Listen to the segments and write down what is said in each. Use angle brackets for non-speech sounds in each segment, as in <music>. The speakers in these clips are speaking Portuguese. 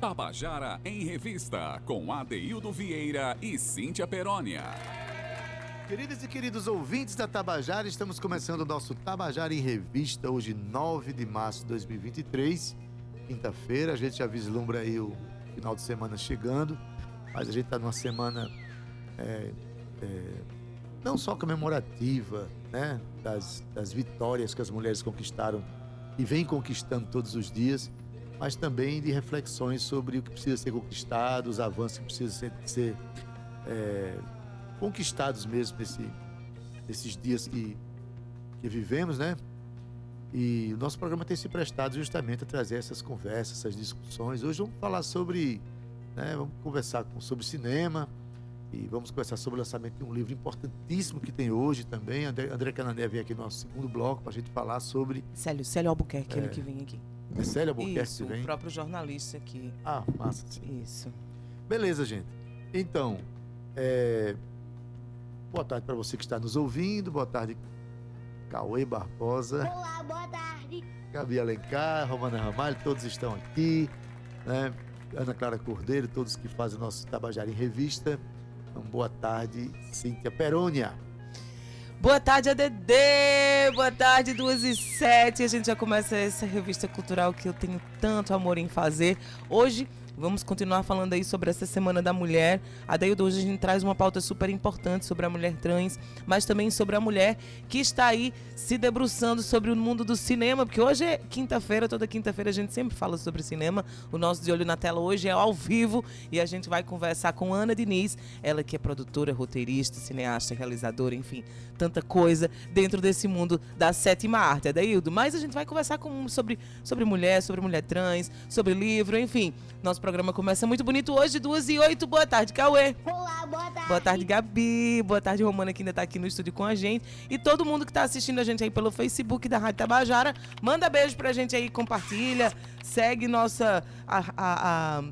Tabajara em Revista, com Adeildo Vieira e Cíntia Perónia. Queridas e queridos ouvintes da Tabajara, estamos começando o nosso Tabajara em Revista, hoje 9 de março de 2023, quinta-feira. A gente já vislumbra aí o final de semana chegando, mas a gente está numa semana é, é, não só comemorativa, né, das, das vitórias que as mulheres conquistaram e vêm conquistando todos os dias, mas também de reflexões sobre o que precisa ser conquistado, os avanços que precisam ser, ser é, conquistados mesmo nesse, nesses dias que, que vivemos, né? E o nosso programa tem se prestado justamente a trazer essas conversas, essas discussões. Hoje vamos falar sobre, né, vamos conversar com, sobre cinema e vamos conversar sobre o lançamento de um livro importantíssimo que tem hoje também. André, André Canané vem aqui no nosso segundo bloco para a gente falar sobre. Célio, Célio Albuquerque, é. ele que vem aqui. É Célio Albuquerque Isso, vem? o próprio jornalista aqui. Ah, massa. Sim. Isso. Beleza, gente. Então, é... boa tarde para você que está nos ouvindo. Boa tarde, Cauê Barbosa. Olá, boa tarde. Gabi Alencar, Romana Ramalho, todos estão aqui. Né? Ana Clara Cordeiro, todos que fazem o nosso Tabajara em Revista. Então, boa tarde, Cíntia Perônia. Boa tarde, ADD! Boa tarde, 2 e 7. A gente já começa essa revista cultural que eu tenho tanto amor em fazer. Hoje Vamos continuar falando aí sobre essa Semana da Mulher. A daí hoje a gente traz uma pauta super importante sobre a mulher trans, mas também sobre a mulher que está aí se debruçando sobre o mundo do cinema, porque hoje é quinta-feira, toda quinta-feira a gente sempre fala sobre cinema. O nosso De Olho na Tela hoje é ao vivo e a gente vai conversar com Ana Diniz, ela que é produtora, roteirista, cineasta, realizadora, enfim, tanta coisa dentro desse mundo da sétima arte, Adaildo. Mas a gente vai conversar com, sobre, sobre mulher, sobre mulher trans, sobre livro, enfim. Nosso programa começa muito bonito hoje, duas e oito. Boa tarde, Cauê. Olá, boa tarde. Boa tarde, Gabi. Boa tarde, Romana, que ainda tá aqui no estúdio com a gente. E todo mundo que tá assistindo a gente aí pelo Facebook da Rádio Tabajara. Manda beijo pra gente aí, compartilha. Segue nossa. A, a, a,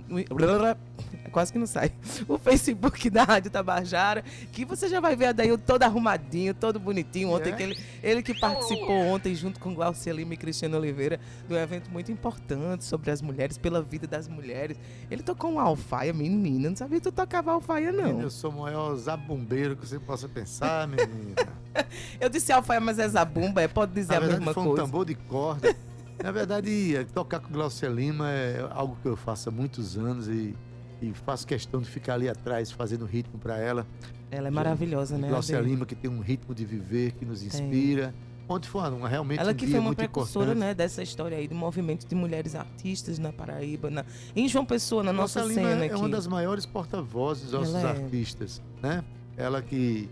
quase que não sai. O Facebook da Rádio Tabajara, que você já vai ver a daí todo arrumadinho, todo bonitinho. Ontem, É? que ele, ele que participou ontem, junto com Glaucia Lima e Cristiano Oliveira, de um evento muito importante sobre as mulheres, pela vida das mulheres. Ele tocou um alfaia, menina. Não sabia que tu tocava alfaia, não. Eu sou o maior zabumbeiro que você possa pensar, menina. <laughs> Eu disse alfaia, mas é zabumba, é, pode dizer Na a verdade, mesma foi um coisa. tambor de corda. Na verdade, é, tocar com Glaucia Lima é algo que eu faço há muitos anos e, e faço questão de ficar ali atrás fazendo ritmo para ela. Ela é maravilhosa, né? Glaucia? Lima, que tem um ritmo de viver que nos inspira. Ontem foi uma, realmente Ela um que foi uma precursora, importante. né, dessa história aí do movimento de mulheres artistas na Paraíba, na, em João Pessoa, na nossa Lima cena é aqui. uma das maiores porta-vozes dos nossos é. artistas, né? Ela que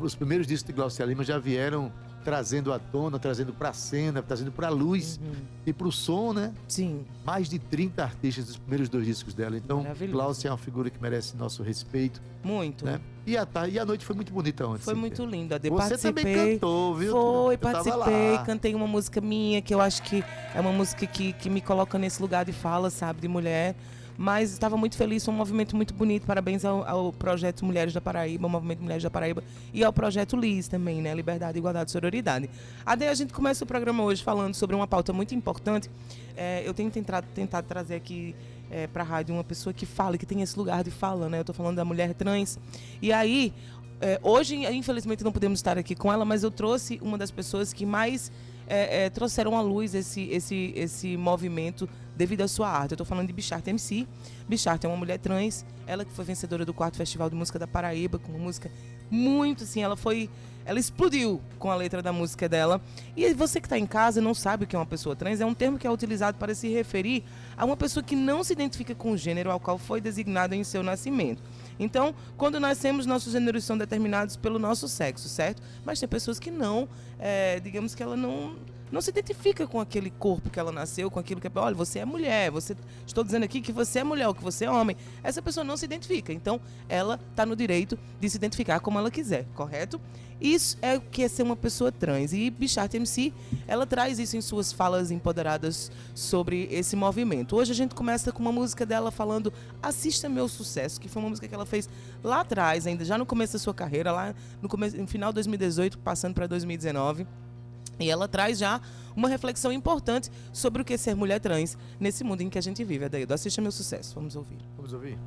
os primeiros discos de Glaucia Lima já vieram trazendo à tona, trazendo para a cena, trazendo para a luz Uhum. e para o som, né? Sim, Mais de 30 artistas dos primeiros dois discos dela. Então. Glaucia é uma figura que merece nosso respeito, muito. né? E a, e a noite foi muito bonita ontem. Foi muito lindo. Ade, Você participei. também cantou, viu? Foi, Eu participei, cantei uma música minha, que eu acho que é uma música que, que me coloca nesse lugar de fala, sabe, de mulher. Mas estava muito feliz, foi um movimento muito bonito. Parabéns ao, ao projeto Mulheres da Paraíba, ao Movimento Mulheres da Paraíba e ao projeto LIS também, né? Liberdade, Igualdade e Sororidade. Ade, a gente começa o programa hoje falando sobre uma pauta muito importante. É, eu tenho tentado, tentado trazer aqui é, para a rádio uma pessoa que fala, que tem esse lugar de fala, né? Eu estou falando da mulher trans. E aí, é, hoje, infelizmente, não podemos estar aqui com ela, mas eu trouxe uma das pessoas que mais é, é, trouxeram à luz esse, esse, esse movimento devido à sua arte. Eu estou falando de Bicharte MC. Bicharte é uma mulher trans, ela que foi vencedora do quarto Festival de Música da Paraíba, com uma música muito assim, ela foi. Ela explodiu com a letra da música dela. E você que está em casa não sabe o que é uma pessoa trans, é um termo que é utilizado para se referir a uma pessoa que não se identifica com o gênero ao qual foi designada em seu nascimento. Então, quando nascemos, nossos gêneros são determinados pelo nosso sexo, certo? Mas tem pessoas que não, é, digamos que ela não, não se identifica com aquele corpo que ela nasceu, com aquilo que é. Olha, você é mulher, você. Estou dizendo aqui que você é mulher ou que você é homem. Essa pessoa não se identifica. Então, ela está no direito de se identificar como ela quiser, correto? Isso é o que é ser uma pessoa trans. E Bichart MC, ela traz isso em suas falas empoderadas sobre esse movimento. Hoje a gente começa com uma música dela falando Assista Meu Sucesso, que foi uma música que ela fez lá atrás, ainda já no começo da sua carreira, lá no, começo, no final de 2018, passando para 2019. E ela traz já uma reflexão importante sobre o que é ser mulher trans nesse mundo em que a gente vive. Adaildo, assista meu sucesso. Vamos ouvir. Vamos ouvir.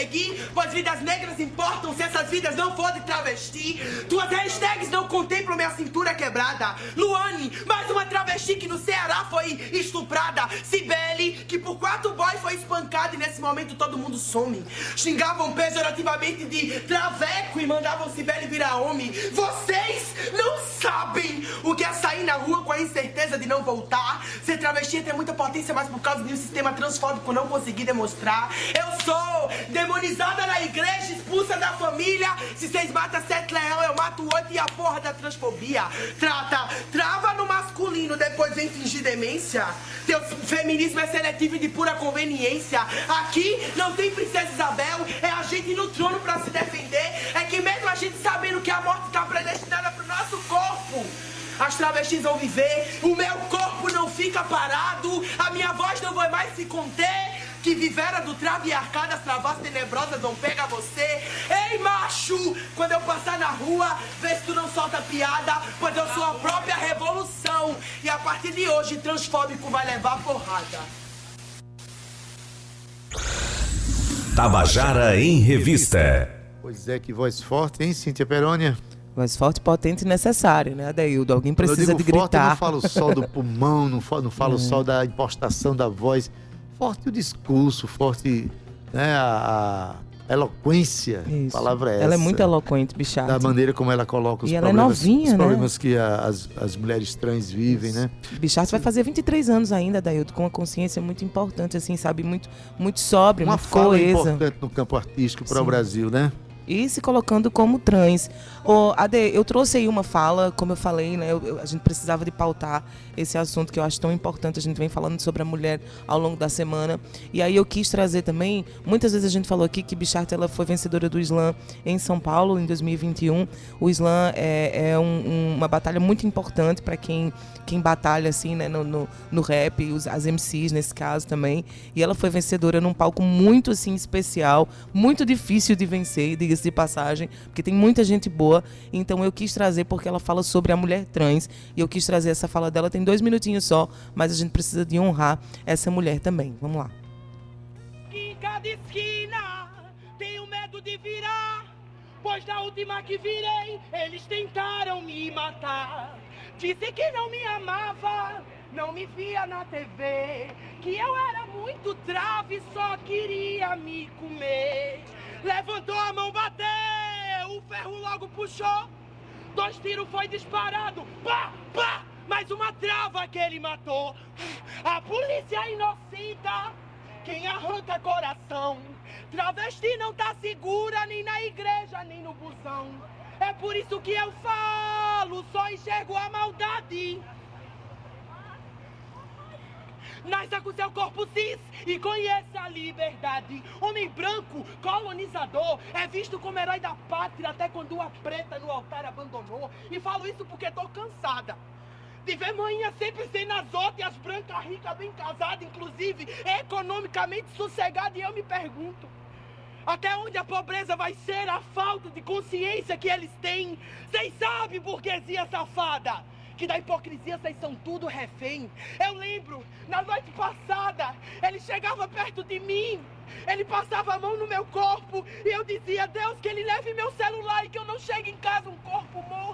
Conseguir, pois vidas negras importam se essas vidas não forem travesti. Tuas hashtags não contemplam minha cintura quebrada. Luane, mais uma travesti que no Ceará foi estuprada. Cibele, que por quatro boys foi e nesse momento todo mundo some. Xingavam pejorativamente de traveco e mandavam Cibele virar homem. Vocês não sabem o que é sair na rua com a incerteza de não voltar. Ser travesti ter muita potência, mas por causa de um sistema transfóbico não consegui demonstrar. Eu sou demonizada na igreja, expulsa da família. Se vocês matam sete leão, eu mato oito e a porra da transfobia. Trata, trava no masculino, depois vem fingir demência. Teu feminismo é seletivo e de pura conveniência. Aqui não tem princesa Isabel, é a gente no trono pra se defender. É que mesmo a gente sabendo que a morte tá predestinada pro nosso corpo. As travestis vão viver, o meu corpo não fica parado, a minha voz não vai mais se conter. Que vivera do traviarcado, as travas tenebrosas vão pegar você. Ei, macho, quando eu passar na rua, vê se tu não solta piada, pois eu sou a própria revolução. E a partir de hoje, transfóbico vai levar porrada. Tabajara em Revista. Pois é, que voz forte, hein, Cíntia Perônia? Voz forte, potente e necessário, né, Adeildo? Alguém precisa eu digo de forte, eu gritar. não falo só do pulmão, não falo, não falo <laughs> só da impostação da voz. Forte o discurso, forte né, a, a- eloquência. Isso. Palavra é essa. Ela é muito eloquente, bichata. Da maneira como ela coloca os E ela é problemas, novinha, os né? problemas que a- as, as mulheres trans vivem, né? Bicharte vai fazer 23 anos ainda, Daildo, com uma consciência muito importante, assim, sabe? Muito, muito sóbria, Uma muito fala coesa. importante no campo artístico para o. Brasil, né? E se colocando como trans. Ô, Ade, eu trouxe aí uma fala, como eu falei, né? eu- eu- a gente precisava de pautar esse assunto que eu acho tão importante. A gente vem falando sobre a mulher ao longo da semana. E aí eu quis trazer também. Muitas vezes a gente falou aqui que Bicharte ela foi vencedora do Slam em São Paulo em 2021. O Slam é, é um- um- uma batalha muito importante para quem, quem batalha assim, né, no, no, no rap, os, as MCs nesse caso também. E ela foi vencedora num palco muito assim especial, muito difícil de vencer, diga-se de passagem, porque tem muita gente boa. Então eu quis trazer porque ela fala sobre a mulher trans e eu quis trazer essa fala dela. Tem dois minutinhos só, mas a gente precisa de honrar essa mulher também. Vamos lá. Em cada esquina tenho medo de virar. Pois na última que virei, eles tentaram me matar. Disse que não me amava, não me via na TV. Que eu era muito trave e só queria me comer. Levantou a mão, bateu, o ferro logo puxou. Dois tiros foi disparado, pá, pá, mais uma trava que ele matou. A polícia inocenta, quem arranca coração. Travesti não tá segura nem na igreja, nem no busão. É por isso que eu falo, só enxergo a maldade. Nasça com seu corpo cis e conheça a liberdade. Homem branco, colonizador, é visto como herói da pátria até quando a preta no altar abandonou. E falo isso porque tô cansada. De ver manhã sempre sendo as outras as brancas ricas bem casadas, inclusive economicamente sossegada. E eu me pergunto, até onde a pobreza vai ser a falta de consciência que eles têm? Vocês sabem, burguesia safada, que da hipocrisia vocês são tudo refém. Eu lembro, na noite passada, ele chegava perto de mim, ele passava a mão no meu corpo e eu dizia, Deus, que ele leve meu celular e que eu não chegue em casa um corpo morto.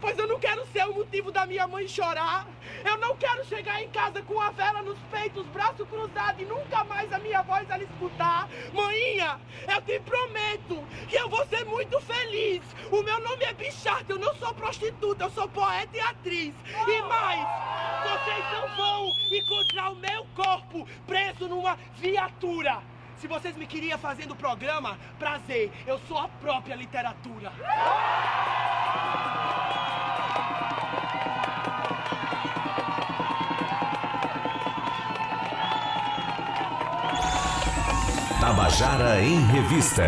Pois eu não quero ser o motivo da minha mãe chorar. Eu não quero chegar em casa com a vela nos peitos, braço cruzado e nunca mais a minha voz ela escutar. Mãinha, eu te prometo que eu vou ser muito feliz. O meu nome é Bicharte, eu não sou prostituta, eu sou poeta e atriz. E mais, vocês não vão encontrar o meu corpo preso numa viatura. Se vocês me queriam fazendo o programa, prazer, eu sou a própria literatura. Tabajara em Revista.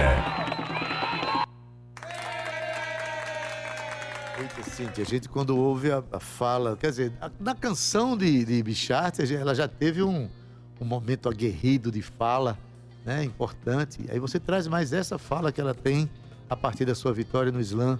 Eita, a gente quando ouve a, a fala, quer dizer, a- na canção de, de gente- ela já teve um, um momento aguerrido de fala, né, importante. Aí você traz mais essa fala que ela tem a partir da sua vitória no slam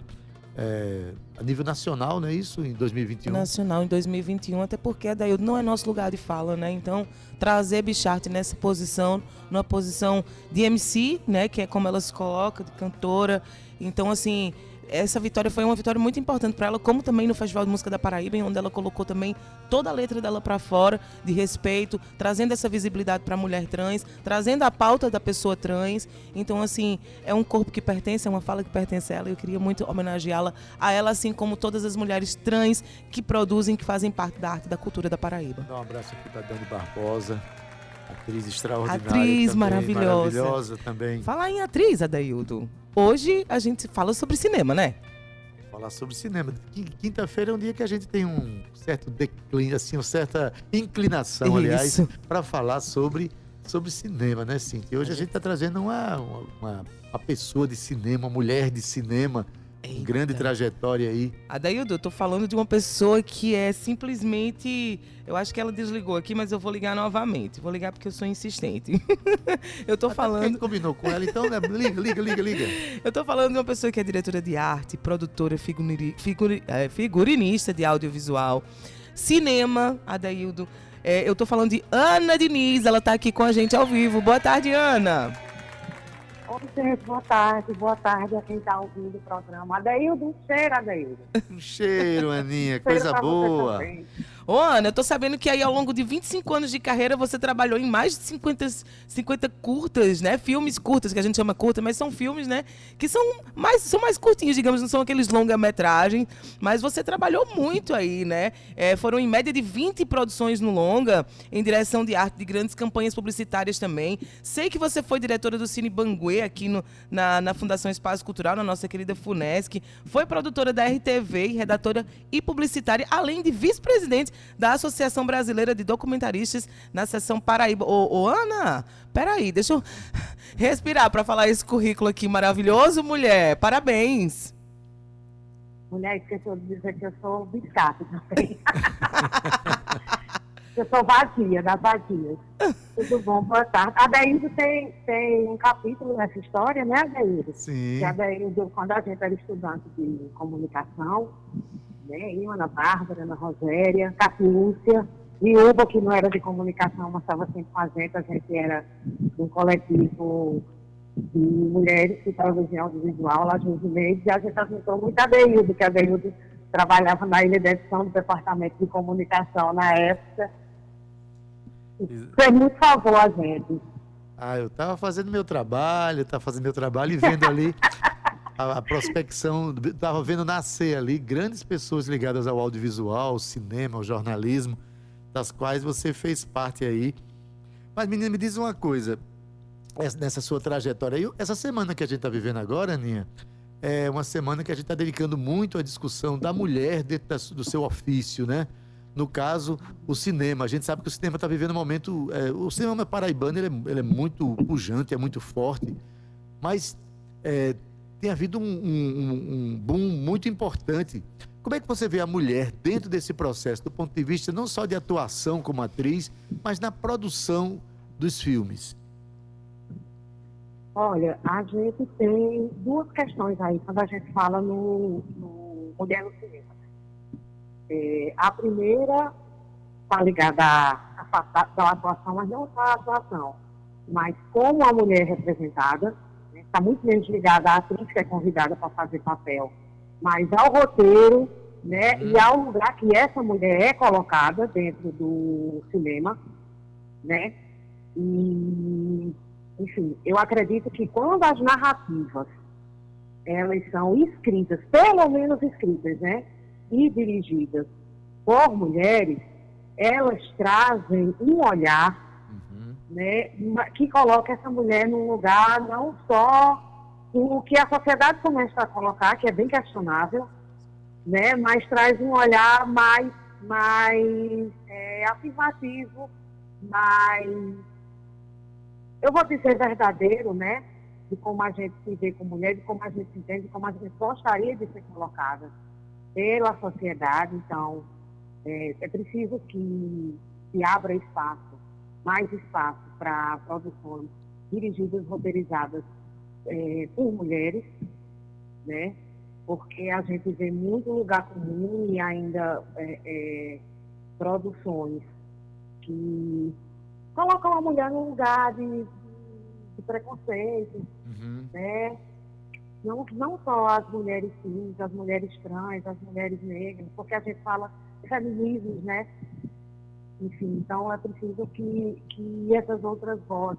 é, a nível nacional, não é isso? Em 2021. Nacional em 2021, até porque a Daildo não é nosso lugar de fala, né? Então, trazer Bicharte nessa posição, numa posição de MC, né? Que é como ela se coloca, de cantora. Então, assim, essa vitória foi uma vitória muito importante para ela, como também no Festival de Música da Paraíba, em onde ela colocou também toda a letra dela para fora, de respeito, trazendo essa visibilidade para a mulher trans, trazendo a pauta da pessoa trans. Então, assim, é um corpo que pertence, é uma fala que pertence a ela. Eu queria muito homenageá-la a ela, assim como todas as mulheres trans que produzem, que fazem parte da arte e da cultura da Paraíba. Dá um abraço aqui para Dani Barbosa, atriz extraordinária. Atriz também, maravilhosa. Maravilhosa também. Falar em atriz, Adaildo. Hoje a gente fala sobre cinema, né? falar sobre cinema. Quin- Quinta-feira é um dia que a gente tem um certo declínio, assim, uma certa inclinação, aliás, Isso. para falar sobre, sobre cinema, né, Cintia? E hoje a gente está trazendo uma, uma- uma pessoa de cinema, uma mulher de cinema, com grande trajetória aí. Adaildo, eu tô falando de uma pessoa que é simplesmente. Eu acho que ela desligou aqui, mas eu vou ligar novamente. Vou ligar porque eu sou insistente. <laughs> eu tô Até a falando. gente combinou com ela, então, né? Liga, liga, liga, liga. <laughs> Eu tô falando de uma pessoa que é diretora de arte, produtora, figuri- figuri- é, figurinista de audiovisual, cinema, Adaildo. É, eu tô falando de Ana Diniz, ela tá aqui com a gente ao vivo. Boa tarde, Ana. Oi, gente, boa tarde. Boa tarde a quem está ouvindo o programa. Adeildo, um cheiro, Adeildo. Um <laughs> cheiro, Aninha, Cheiro coisa boa. Ô, Ana, eu tô sabendo que aí ao longo de 25 anos de carreira você trabalhou em mais de 50, 50 curtas, né? Filmes curtas, que a gente chama curta, mas são filmes, né? Que são mais, são mais curtinhos, digamos, não são aqueles longa-metragem. Mas você trabalhou muito aí, né? É, foram em média de 20 produções no longa, em direção de arte, de grandes campanhas publicitárias também. Sei que você foi diretora do Cine Banguê aqui no, na, na Fundação Espaço Cultural, na nossa querida FUNESC. Foi produtora da RTV, redatora e publicitária, além de vice-presidente da Associação Brasileira de Documentaristas na seção Paraíba. Ô, ô Ana, peraí, deixa eu <laughs> respirar para falar esse currículo aqui maravilhoso, mulher. Parabéns. Mulher, esqueceu de dizer que eu sou biscata também. <laughs> eu sou vadia, das vadias. <laughs> Tudo bom, boa tarde. A Deildo tem, tem um capítulo nessa história, né, Deildo? Sim. Que a Deildo, quando a gente era estudante de comunicação, né, eu, Ana Bárbara, Ana Roséria, Catiúcia, e Uba, que não era de comunicação, mas estava sempre com a gente, a gente era um coletivo de mulheres que produziam audiovisual lá junto Mendes, e a gente assentou muito a Deildo, que a Deildo trabalhava na ilha de edição do departamento de comunicação na época. Fez muito favor a gente. Ah, eu tava fazendo meu trabalho, tava fazendo meu trabalho e vendo ali <laughs> a, a prospecção, tava vendo nascer ali grandes pessoas ligadas ao audiovisual, ao cinema, ao jornalismo, das quais você fez parte aí. Mas, menina, me diz uma coisa, essa- nessa sua trajetória aí, essa semana que a gente está vivendo agora, Aninha, é uma semana que a gente está dedicando muito à discussão da mulher dentro da do seu ofício, né? No caso, o cinema. A gente sabe que o cinema está vivendo um momento. é, o cinema paraibano ele é, ele é muito pujante, é muito forte, mas é, tem havido um, um- um boom muito importante. Como é que você vê a mulher dentro desse processo, do ponto de vista não só de atuação como atriz, mas na produção dos filmes? Olha, a gente tem duas questões aí quando a gente fala no, no Mulher no Cinema. É, a primeira está ligada à, à da atuação, mas não só à atuação, mas como a mulher é representada, está muito menos ligada à atriz que é convidada para fazer papel, mas ao roteiro, né, e ao lugar que essa mulher é colocada dentro do cinema, né, e enfim, eu acredito que quando as narrativas elas são escritas, pelo menos escritas, né, e dirigidas por mulheres, elas trazem um olhar, né, que coloca essa mulher num lugar não só o que a sociedade começa a colocar, que é bem questionável, né, mas traz um olhar mais, mais é, afirmativo, mais eu vou dizer verdadeiro, né? De como a gente se vê como mulher, de como a gente se entende, de como a gente gostaria de ser colocada pela sociedade. Então, é, é preciso que se abra espaço, mais espaço para produções dirigidas, roteirizadas é, por mulheres, né? Porque a gente vê muito lugar comum e ainda é, é, produções que colocam a mulher num lugar de, de preconceito, né? Não, não só as mulheres cis, as mulheres trans, as mulheres negras, porque a gente fala feminismos, né? Enfim, então é preciso que, que essas outras vozes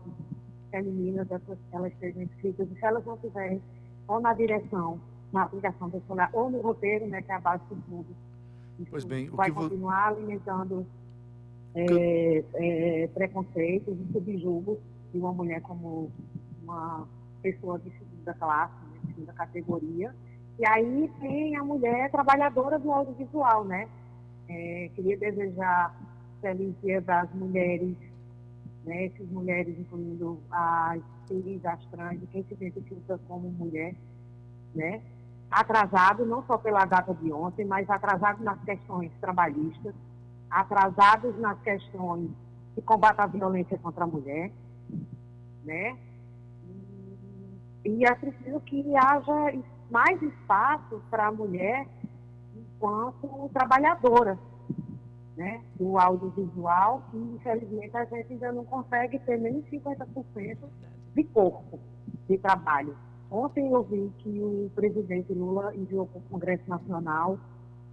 femininas, essas, elas sejam escritas, e se elas não tiverem ou na direção, na aplicação desse olhar, ou no roteiro, né, que é a base de tudo, isso Pois bem, o vai que continuar alimentando é, é, preconceitos e subjugos de uma mulher como uma pessoa de segunda classe, né, de segunda categoria. E aí tem a mulher trabalhadora do audiovisual, né? É, queria desejar dia das mulheres, né? Essas mulheres, incluindo as cis, as trans, quem se identifica como mulher, né? Atrasado não só pela data de ontem, mas atrasado nas questões trabalhistas, atrasados nas questões de combate à violência contra a mulher, né? E é preciso que haja mais espaço para a mulher enquanto trabalhadora, né? Do audiovisual, que infelizmente a gente ainda não consegue ter nem 50% de corpo de trabalho. Ontem eu vi que o presidente Lula enviou para o Congresso Nacional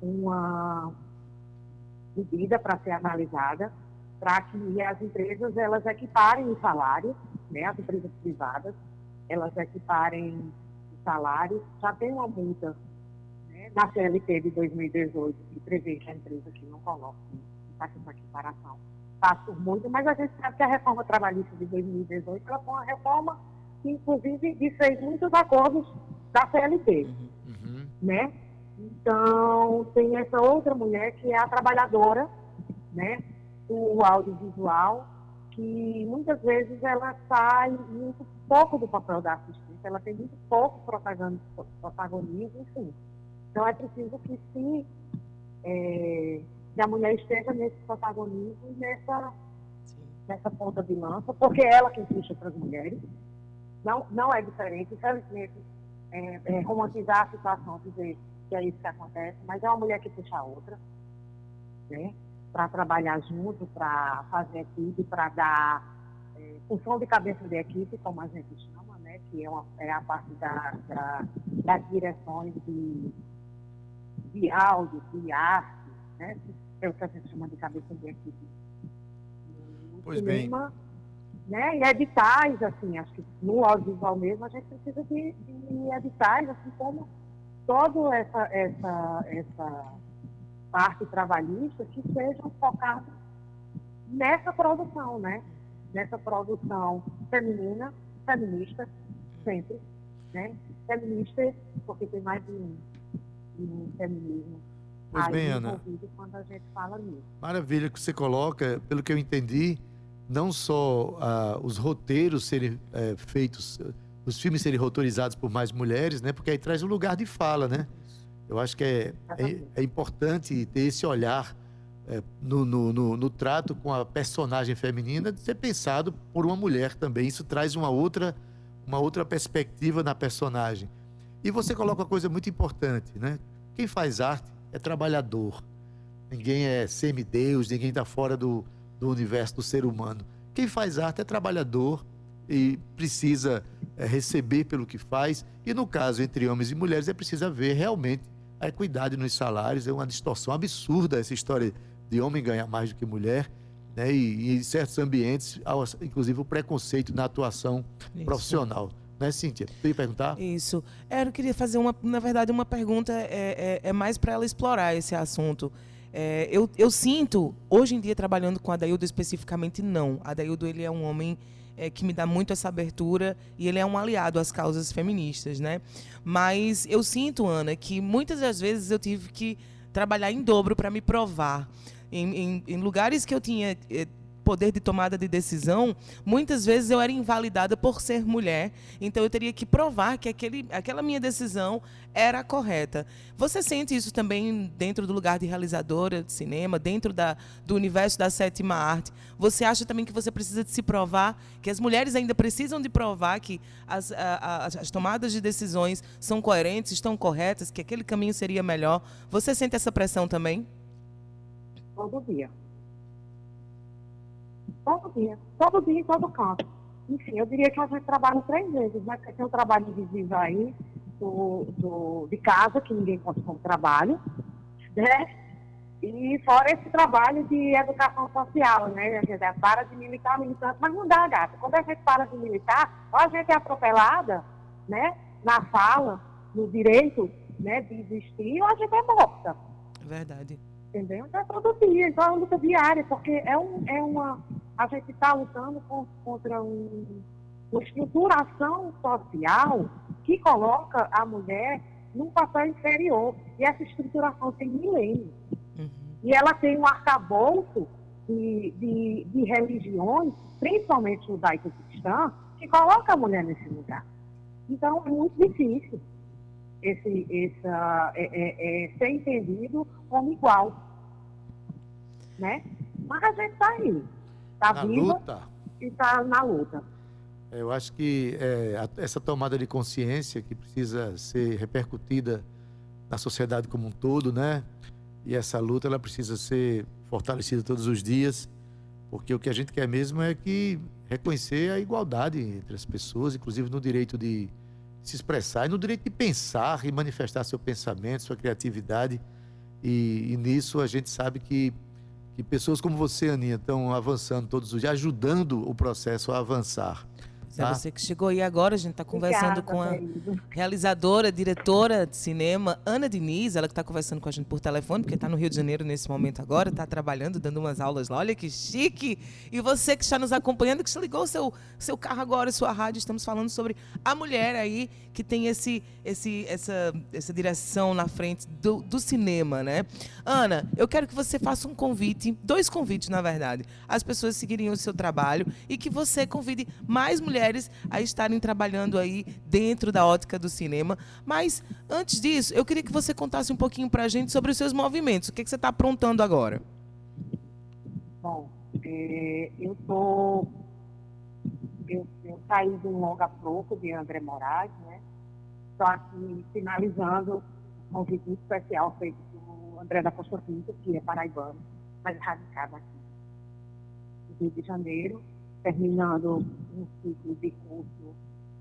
uma medida para ser analisada, para que as empresas elas equiparem o salário, né, as empresas privadas, elas equiparem o salário. Já tem uma multa na CLT de 2018 que prevê que a empresa que não coloque faça essa equiparação passa por muito, mas a gente sabe que a reforma trabalhista de 2018 ela foi uma reforma que, inclusive, desfez muitos acordos da CLT, Uhum. né? Então, tem essa outra mulher que é a trabalhadora, né, do audiovisual, que muitas vezes ela sai muito pouco do papel da assistência, ela tem muito pouco protagon- protagonismo, enfim. Então, é preciso que se, eh, que a mulher esteja nesse protagonismo e nessa, nessa ponta de lança, porque é ela quem puxa para as mulheres. Não, não é diferente, infelizmente, é, é, romantizar a situação, dizer que é isso que acontece, mas é uma mulher que puxa a outra, né? Para trabalhar junto, para fazer equipe, para dar é, função de cabeça de equipe, como a gente chama, né? Que é, uma, é a parte da, da, das direções de, de áudio, de arte, né? É o que a gente chama de cabeça de equipe. Pois bem. cinema, né? E editais, assim, acho que no audiovisual mesmo a gente precisa de, de editais, assim como toda essa, essa, essa parte trabalhista que sejam focados nessa produção, né? Nessa produção feminina, feminista, sempre, né? Feminista, porque tem mais de um, um feminismo Pois aí bem, Ana. quando a gente fala nisso. Maravilha que você coloca, pelo que eu entendi, não só ah, os roteiros serem eh, feitos, os filmes serem roteirizados por mais mulheres, né? Porque aí traz um lugar de fala, né? Eu acho que é, é, é importante ter esse olhar eh, no, no, no- no trato com a personagem feminina de ser pensado por uma mulher também. Isso traz uma outra, uma outra perspectiva na personagem. E você coloca uma coisa muito importante, né? Quem faz arte é trabalhador. Ninguém é semideus, ninguém está fora do, do universo do ser humano. Quem faz arte é trabalhador e precisa eh, receber pelo que faz. E no caso entre homens e mulheres, é preciso haver realmente a equidade nos salários. É uma distorção absurda essa história de homem ganhar mais do que mulher. Né? E, e em certos ambientes, há, inclusive, o preconceito na atuação Isso. profissional. Né, Cíntia? Tu perguntar? Isso. É, Eu queria fazer uma, na verdade, uma pergunta é, é, é mais para ela explorar esse assunto. É, eu, eu sinto, hoje em dia, trabalhando com a Daildo especificamente, não. A Daildo, ele é um homem é, que me dá muito essa abertura e ele é um aliado às causas feministas, né? Mas eu sinto, Ana, que muitas das vezes eu tive que trabalhar em dobro para me provar. Em, em- em lugares que eu tinha eh, poder de tomada de decisão, muitas vezes eu era invalidada por ser mulher, então eu teria que provar que aquele, aquela minha decisão era correta. Você sente isso também dentro do lugar de realizadora de cinema, dentro da, do universo da sétima arte? Você acha também que você precisa de se provar, que as mulheres ainda precisam de provar que as, as- as tomadas de decisões são coerentes, estão corretas, que aquele caminho seria melhor? Você sente essa pressão também? todo dia. Todo dia. Todo dia em todo canto. Enfim, eu diria que a gente trabalha três vezes, né? Porque tem o trabalho invisível aí, do, do, de casa, que ninguém conta como trabalho, né? E fora esse trabalho de educação social, né? A gente é para de militar, militante, mas não dá, gata. Quando a gente para de militar, a gente é atropelada, né? Na fala, no direito né, de existir, ou a gente é morta Verdade. entendeu? Então é todo dia, então é uma luta diária, porque é, um, é uma. A gente está lutando con- contra um, uma estruturação social que coloca a mulher num papel inferior. E essa estruturação tem milênios. Uhum. E ela tem um arcabouço de, de, de religiões, principalmente judaico-cristã, que coloca a mulher nesse lugar. Então é muito difícil esse, essa, é, é, é, ser entendido como igual. Né? Mas a gente está aí. Está Na viva luta. e está na luta. Eu acho que é, a- essa tomada de consciência que precisa ser repercutida na sociedade como um todo, né? E essa luta ela precisa ser fortalecida todos os dias, porque o que a gente quer mesmo é que reconhecer a igualdade entre as pessoas, inclusive no direito de se expressar e no direito de pensar e manifestar seu pensamento, sua criatividade. E, e nisso a gente sabe que E pessoas como você, Aninha, estão avançando todos os dias, ajudando o processo a avançar. É Tá? você que chegou aí agora, a gente está conversando Obrigada, com a realizadora, diretora de cinema, Ana Diniz, ela que está conversando com a gente por telefone, porque está no Rio de Janeiro nesse momento agora, está trabalhando, dando umas aulas lá. Olha que chique! E você que está nos acompanhando, que ligou o seu, seu carro agora, sua rádio, estamos falando sobre a mulher aí que tem esse, esse, essa, essa direção na frente do, do cinema, né? Ana, eu quero que você faça um convite, dois convites, na verdade, às pessoas seguirem o seu trabalho e que você convide mais mulheres a estarem trabalhando aí dentro da ótica do cinema. Mas, antes disso, eu queria que você contasse um pouquinho pra gente sobre os seus movimentos. O que, que você está aprontando agora? Bom, é, eu tô. Eu, eu saí um longa pouco de André Moraes, né? Estou aqui finalizando um convite especial feito do André da Costa Pinto, que é paraibano, mas radicado aqui no Rio de Janeiro, terminando um ciclo de curso,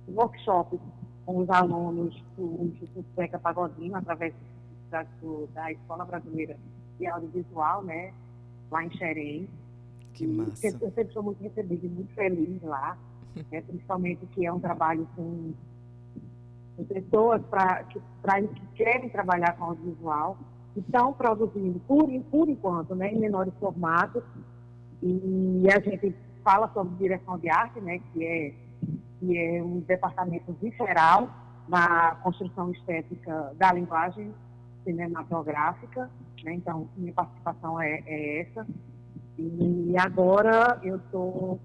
workshop com os alunos do Instituto Beca Pagodinho, através da, da Escola Brasileira de Audiovisual, né? Lá em Xerém. Que massa. sempre- Eu sempre sou muito recebida e muito feliz lá, <laughs> né, principalmente que é um trabalho com, com pessoas pra, que, pra, que querem trabalhar com audiovisual, que estão produzindo, por, por enquanto, né, em menores formatos, e a gente fala sobre direção de arte, né, que é, que é um departamento visceral na construção estética da linguagem cinematográfica, né, então minha participação é- é essa. E agora eu estou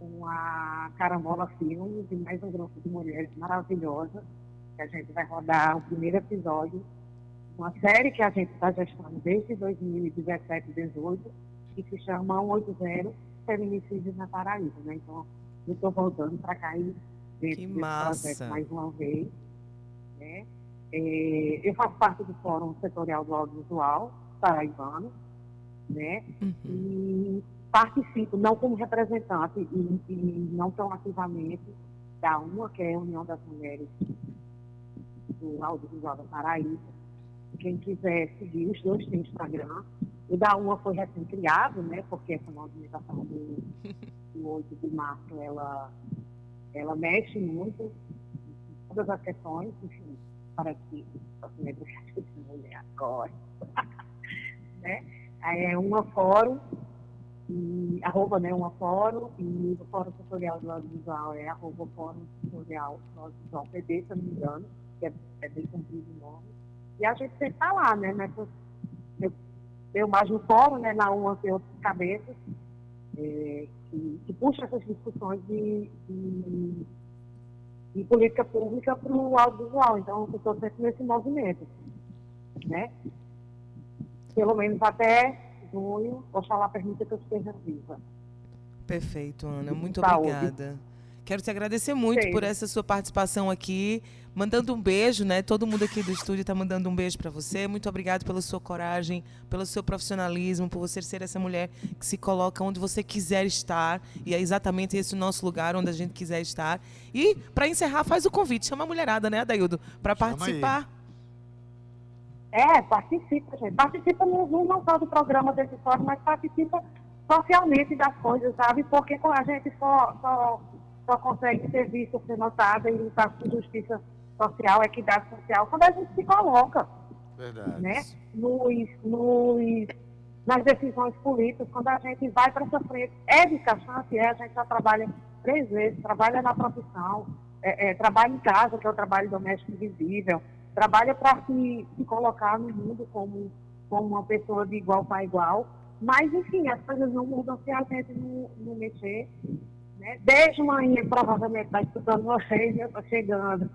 com a Carambola Filmes e mais um grupo de mulheres maravilhosas, que a gente vai rodar o primeiro episódio, uma série que a gente está gestando desde 2017 e 2018, que se chama 180 Feminicídios na Paraíba. Né? Então, eu estou voltando para cair dentro Que desse massa. projeto mais uma vez. Né? É, eu faço parte do Fórum Setorial do Audiovisual Paraibano, né? Uhum. e participo, não como representante e, e não tão ativamente, da UMA, que é a União das Mulheres do Audiovisual da Paraíba. Quem quiser seguir, os dois têm Instagram. O da UMA foi recém-criado, né, porque essa movimentação do, do 8 de março, ela, ela mexe muito em todas as questões, enfim, para que a <laughs> mulher agora. <laughs> né? É uma fórum, e, arroba, né, uma fórum, e o fórum tutorial do audiovisual é arroba fórum tutorial do audiovisual PD, se não me engano, que é, é bem comprido o nome. E a gente sempre está lá, né, nessas, eu, eu mais no fórum, né, na uma tem outras cabeças, é, que, que puxa essas discussões de, de, de política pública para o audiovisual. Então, eu estou sempre nesse movimento, né? pelo menos até junho, Oxalá permita que eu esteja viva. Perfeito, Ana. Muito Saúde. obrigada. Quero te agradecer muito Sei. por essa sua participação aqui. Mandando um beijo, né? Todo mundo aqui do estúdio está mandando um beijo para você. Muito obrigado pela sua coragem, pelo seu profissionalismo, por você ser essa mulher que se coloca onde você quiser estar. E é exatamente esse o nosso lugar onde a gente quiser estar. E, para encerrar, faz o convite. Chama a mulherada, né, Adaildo? Para Chama aí. participar. É, participa, gente. Participa não, não não só do programa desse fórum, mas participa socialmente das coisas, sabe? Porque com a gente só, só, só consegue ser vista, ser notada e lutar por justiça social, equidade social, quando a gente se coloca. Verdade. né? nos, nos, nas decisões políticas, quando a gente vai para essa frente, é de caixante, é, a gente já trabalha três vezes, trabalha na profissão, é, é, trabalha em casa, que é o trabalho doméstico invisível, trabalha para se, se colocar no mundo como, como uma pessoa de igual para igual, mas, enfim, as coisas não mudam se a gente não, não mexer. Né? Desde manhã, provavelmente, está escutando vocês, eu estou chegando.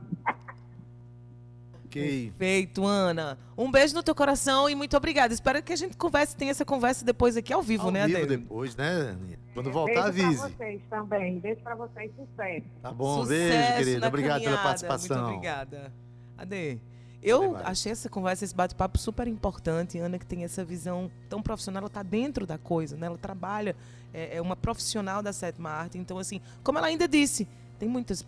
Ok. Perfeito, Ana. Um beijo no teu coração e muito obrigada. Espero que a gente converse, tenha essa conversa depois aqui ao vivo, Ao né, vivo Adaildo? depois, né? Quando voltar, Beijo avise. para vocês também. Beijo para vocês, sucesso. Tá bom, Sucesso beijo, querida. Obrigado pela caminhada. participação. Muito obrigada. Ade, eu achei essa conversa, esse bate-papo super importante. Ana, que tem essa visão tão profissional, ela está dentro da coisa, né? Ela trabalha, é, é uma profissional da sétima arte. Então, assim, como ela ainda disse, tem muitas,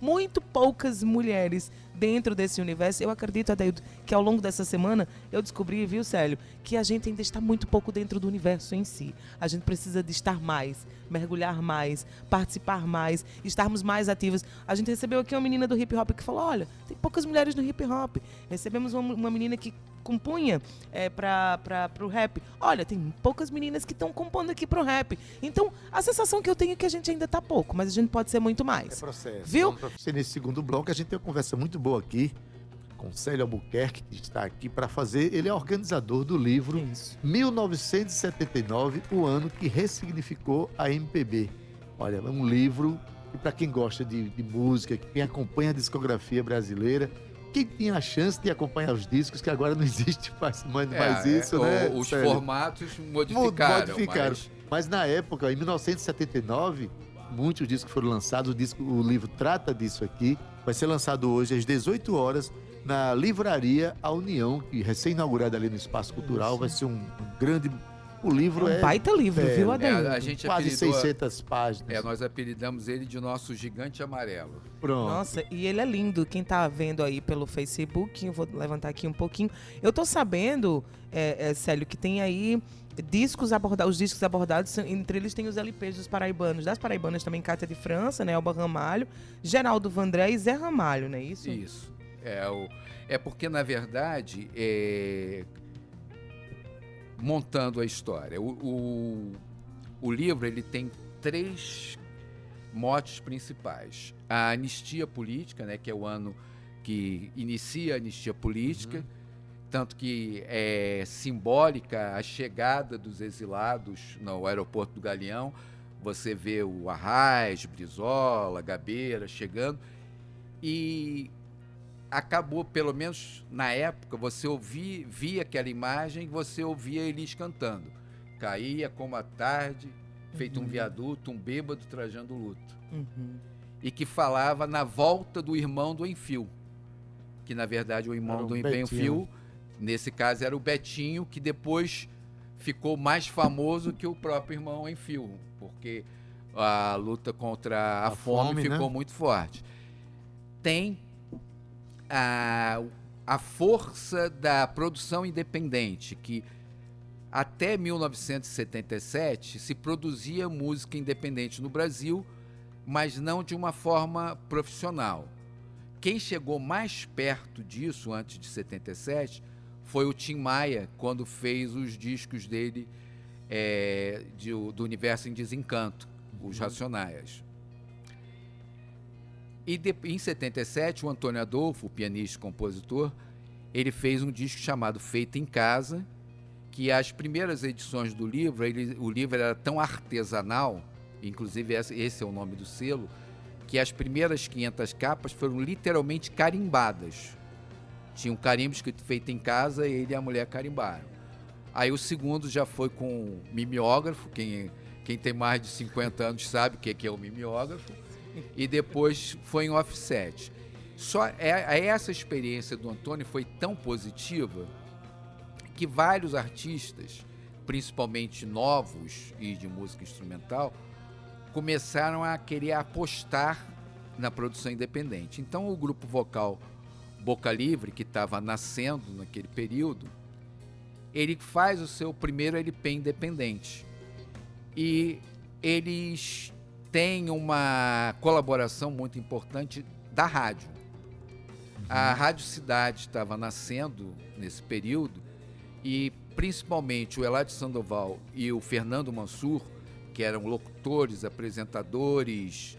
muito poucas mulheres dentro desse universo. Eu acredito, Adeildo, que ao longo dessa semana eu descobri, viu, Célio, que a gente ainda está muito pouco dentro do universo em si. A gente precisa de estar mais, mergulhar mais, participar mais, estarmos mais ativos. A gente recebeu aqui uma menina do hip hop que falou: olha, tem poucas mulheres no hip hop. Recebemos uma, uma menina que compunha é, para o rap. Olha, tem poucas meninas que estão compondo aqui para o rap. Então, a sensação que eu tenho é que a gente ainda está pouco, mas a gente pode ser muito mais. É processo. Viu? Nesse segundo bloco, a gente tem uma conversa muito boa aqui com Célio Albuquerque, que está aqui para fazer. Ele é organizador do livro Isso. 1979, o ano que ressignificou a MPB. Olha, é um livro que, para quem gosta de, de música, que quem acompanha a discografia brasileira, quem tinha a chance de acompanhar os discos, que agora não existe mais, mais mais É, isso, o- né? Os Célio? formatos modificaram. Modificaram. mas- Mas na época, em 1979, muitos discos foram lançados. O, disco, o livro trata disso aqui. Vai ser lançado hoje às 18 horas na livraria A União, que recém-inaugurada ali no Espaço Cultural. Vai ser um, grande. O livro É é, um baita livro, é, viu, É, Adeildo? a gente quase apelidou- 600 páginas. É, nós apelidamos ele de nosso gigante amarelo. Pronto. Nossa, e ele é lindo. Quem tá vendo aí pelo Facebook, eu vou levantar aqui um pouquinho. Eu tô sabendo, é, é, Célio, que tem aí discos abordados, os discos abordados, são- entre eles tem os LPs dos paraibanos. Das paraibanas também, Cátia de França, né? Elba Ramalho, Geraldo Vandré e Zé Ramalho, não é isso? Isso. É, o, é porque, na verdade, é, montando a história, o, o, o livro ele tem três motes principais. A anistia política, né, que é o ano que inicia a anistia política, tanto que é simbólica a chegada dos exilados no aeroporto do Galeão. Você vê o Arraes, Brizola, Gabeira chegando e acabou, pelo menos na época, você ouvia, via aquela imagem, você ouvia Elis cantando. Caía como a tarde, feito um Uhum. viaduto, um bêbado trajando luto. Uhum. E que falava na volta do irmão do Enfio. Que na verdade o irmão o do. Enfio, nesse caso era o Betinho, que depois ficou mais famoso que o próprio irmão Enfio, porque a luta contra a, A fome, fome, né? ficou muito forte. Tem a, a força da produção independente, que até 1977 se produzia música independente no Brasil, mas não de uma forma profissional. Quem chegou mais perto disso antes de 77 foi o Tim Maia, quando fez os discos dele é, de- do Universo em Desencanto, os Racionais. E de- em 77, o Antônio Adolfo, pianista e compositor, ele fez um disco chamado Feito em Casa, que as primeiras edições do livro, ele- o livro era tão artesanal, inclusive esse, esse é o nome do selo, que as primeiras 500 capas foram literalmente carimbadas. Tinha um carimbo escrito feito em casa e ele e a mulher carimbaram. Aí o segundo já foi com mimeógrafo, quem, quem tem mais de 50 anos sabe o que que é o mimeógrafo, e depois foi em offset. Só é, essa experiência do Antônio foi tão positiva que vários artistas, principalmente novos e de música instrumental, começaram a querer apostar na produção independente. Então o grupo vocal Boca Livre, que estava nascendo naquele período, ele faz o seu primeiro LP independente. E eles têm uma colaboração muito importante da rádio. A Rádio Cidade estava nascendo nesse período e principalmente o Eladio Sandoval e o Fernando Mansur, que eram locutores, apresentadores,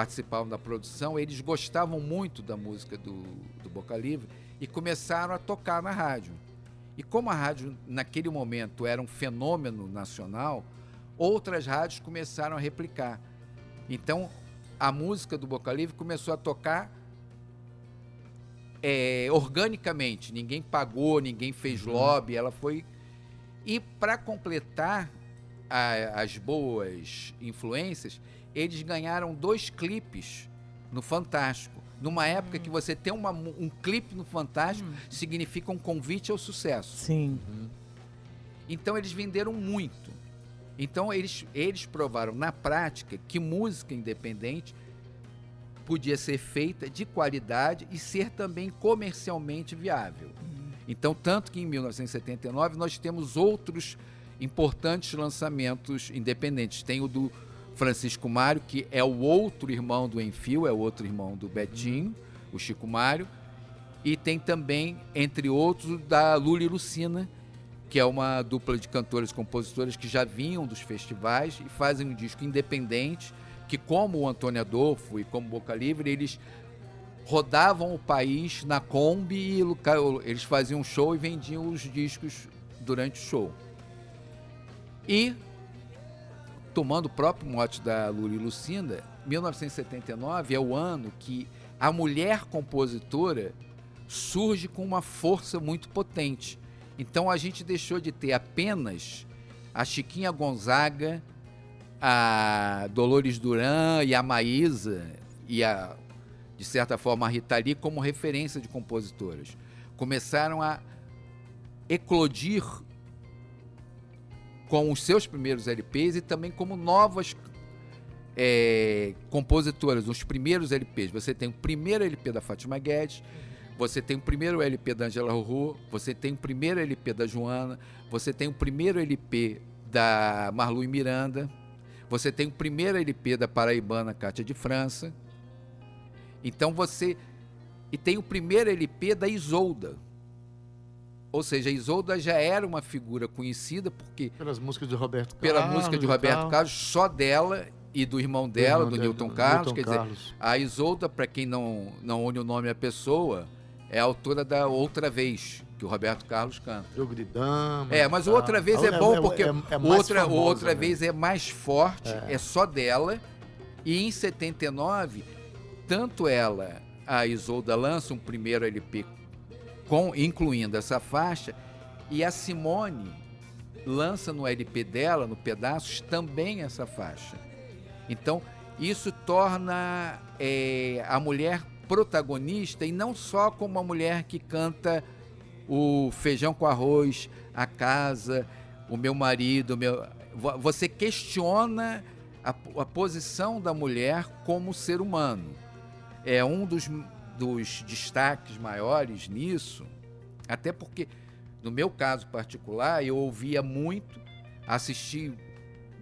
participavam da produção, eles gostavam muito da música do, do Boca Livre e começaram a tocar na rádio. E como a rádio, naquele momento, era um fenômeno nacional, outras rádios começaram a replicar. Então, a música do Boca Livre começou a tocar é, organicamente. Ninguém pagou, ninguém fez lobby, ela foi. E para completar a- as boas influências, eles ganharam dois clipes no Fantástico. Numa época que você tem uma um clipe no Fantástico significa um convite ao sucesso. Sim. Então eles venderam muito. Então eles, eles provaram na prática que música independente podia ser feita de qualidade e ser também comercialmente viável. Então, tanto que em 1979 nós temos outros importantes lançamentos independentes. Tem o do Francisco Mário, que é o outro irmão do Enfio, é o outro irmão do Betinho, o Chico Mário. E tem também, entre outros, da Lula e Lucina, que é uma dupla de cantores e compositores que já vinham dos festivais e fazem um disco independente, que como o Antônio Adolfo e como Boca Livre, eles rodavam o país na Kombi e eles faziam show e vendiam os discos durante o show. E, tomando o próprio mote da e Lucinda, 1979 é o ano que a mulher compositora surge com uma força muito potente. Então a gente deixou de ter apenas a Chiquinha Gonzaga, a Dolores Duran e a Maísa e a de certa forma a Rita Lee como referência de compositoras. Começaram a eclodir com os seus primeiros LPs e também como novas é, compositoras, os primeiros LPs. Você tem o primeiro LP da Fátima Guedes, você tem o primeiro LP da Angela Rorô, você tem o primeiro LP da Joana, você tem o primeiro LP da Marlu e Miranda, você tem o primeiro LP da paraibana Cátia de França. Então você. E tem o primeiro LP da Isolda. Ou seja, a Isolda já era uma figura conhecida porque. Pelas músicas de Roberto Pela Carlos. música de e Roberto. Carlos, só dela e do irmão dela, irmão do dela, Newton do Carlos. Newton Quer dizer, Carlos. a Isolda, para quem não, não une o nome à pessoa, é a autora da Outra Vez, que o Roberto Carlos canta. Jogo de dama. É, mas tal. outra vez é É- bom é- porque é- é outra, famosa, outra né? vez é mais forte, É. é. só dela. E em 79, tanto ela, a Isolda lança um primeiro LP com, incluindo essa faixa, e a Simone lança no LP dela, no Pedaços, também essa faixa. Então, isso torna é, a mulher protagonista e não só como uma mulher que canta o feijão com arroz, a casa, o meu marido, o meu... vo- você questiona a, a posição da mulher como ser humano. É um dos, dos destaques maiores nisso, até porque, no meu caso particular, eu ouvia muito, assisti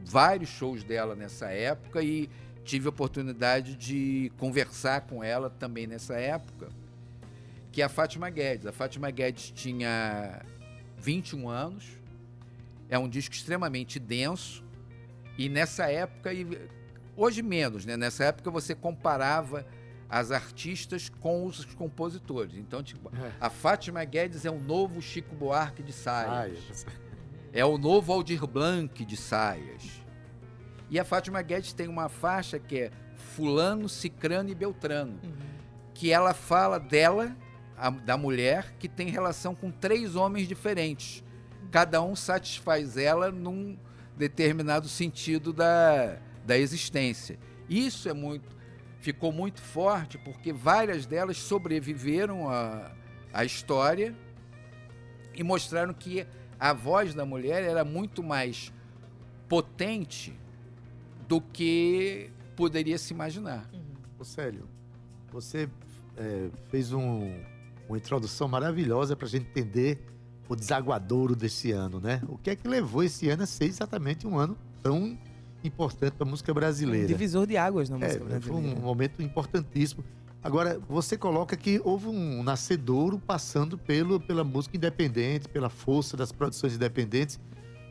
vários shows dela nessa época e tive a oportunidade de conversar com ela também nessa época, que é a Fátima Guedes. A Fátima Guedes tinha 21 anos, é um disco extremamente denso, e nessa época, e hoje menos, né? Nessa época você comparava as artistas com os compositores. Então, tipo, a Fátima Guedes é o novo Chico Buarque de saias. Saias. É o novo Aldir Blanc de saias. E a Fátima Guedes tem uma faixa que é Fulano, Cicrano e Beltrano, que ela fala dela, a- da mulher, que tem relação com três homens diferentes. Cada um satisfaz ela num determinado sentido da, da existência. Isso é muito ficou muito forte porque várias delas sobreviveram à, à história e mostraram que a voz da mulher era muito mais potente do que poderia se imaginar. Ô Célio, você é, fez um- uma introdução maravilhosa para a gente entender o desaguadouro desse ano, né? O que é que levou esse ano a ser exatamente um ano tão importante para a música brasileira? Divisor de águas na É, música foi brasileira. um momento importantíssimo. Agora, você coloca que houve um nascedouro passando pelo, pela música independente, pela força das produções independentes.